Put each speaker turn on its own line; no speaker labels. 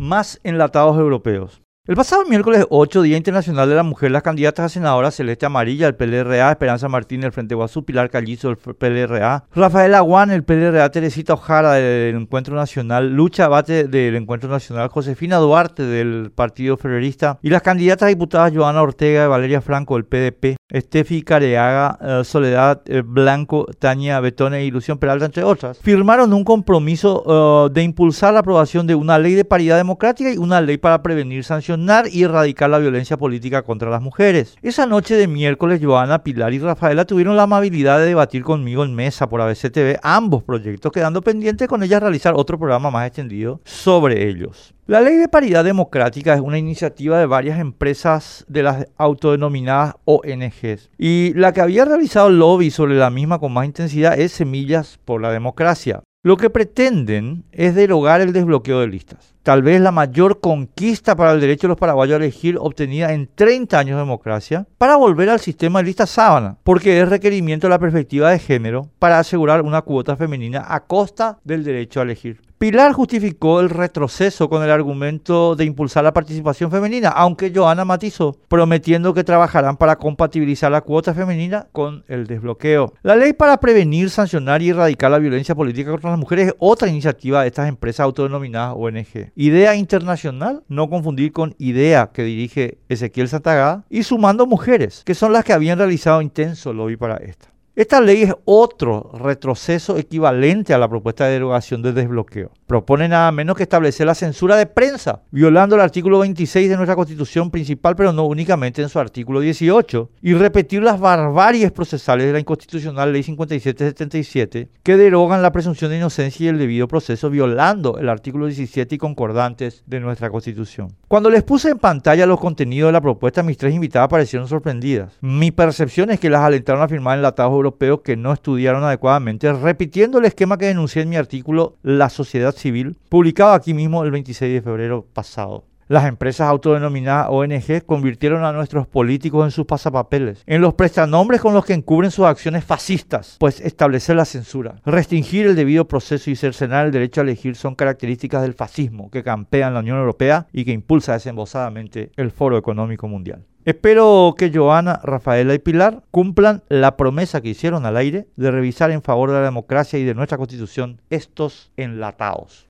más enlatados europeos. El pasado miércoles 8, Día Internacional de la Mujer, las candidatas a senadora Celeste Amarilla, el PLRA, Esperanza Martínez, el Frente Guazú, Pilar Callizo, el PLRA, Rafael Aguán, el PLRA, Teresita Ojara del Encuentro Nacional, Lucha Abate del Encuentro Nacional, Josefina Duarte del Partido Ferrerista y las candidatas diputadas Joana Ortega y Valeria Franco del PDP, Estefi Careaga, eh, Soledad eh, Blanco, Tania Betone Ilusión Peralta, entre otras, firmaron un compromiso eh, de impulsar la aprobación de una ley de paridad democrática y una ley para prevenir, sancionar y erradicar la violencia política contra las mujeres. Esa noche de miércoles, Joana, Pilar y Rafaela tuvieron la amabilidad de debatir conmigo en mesa por ABC TV ambos proyectos, quedando pendiente con ellas realizar otro programa más extendido sobre ellos. La ley de paridad democrática es una iniciativa de varias empresas de las autodenominadas ONGs. Y la que había realizado lobby sobre la misma con más intensidad es Semillas por la Democracia. Lo que pretenden es derogar el desbloqueo de listas. Tal vez la mayor conquista para el derecho de los paraguayos a elegir obtenida en 30 años de democracia para volver al sistema de lista sábana, porque es requerimiento de la perspectiva de género para asegurar una cuota femenina a costa del derecho a elegir. Pilar justificó el retroceso con el argumento de impulsar la participación femenina, aunque Joana matizó, prometiendo que trabajarán para compatibilizar la cuota femenina con el desbloqueo. La ley para prevenir, sancionar y erradicar la violencia política contra las mujeres es otra iniciativa de estas empresas autodenominadas ONG. Idea internacional, no confundir con Idea que dirige Ezequiel Santagá, y sumando mujeres, que son las que habían realizado intenso lobby para esta. Esta ley es otro retroceso equivalente a la propuesta de derogación del desbloqueo. Propone nada menos que establecer la censura de prensa, violando el artículo 26 de nuestra constitución principal, pero no únicamente en su artículo 18, y repetir las barbaries procesales de la inconstitucional ley 5777, que derogan la presunción de inocencia y el debido proceso, violando el artículo 17 y concordantes de nuestra constitución. Cuando les puse en pantalla los contenidos de la propuesta, mis tres invitadas parecieron sorprendidas. Mi percepción es que las alentaron a firmar enlatados europeos que no estudiaron adecuadamente, repitiendo el esquema que denuncié en mi artículo La sociedad civil, publicado aquí mismo el 26 de febrero pasado. Las empresas autodenominadas ONG convirtieron a nuestros políticos en sus pasapapeles, en los prestanombres con los que encubren sus acciones fascistas, pues establecer la censura, restringir el debido proceso y cercenar el derecho a elegir son características del fascismo que campea en la Unión Europea y que impulsa desembosadamente el Foro Económico Mundial. Espero que Joana, Rafaela y Pilar cumplan la promesa que hicieron al aire de revisar en favor de la democracia y de nuestra constitución estos enlatados.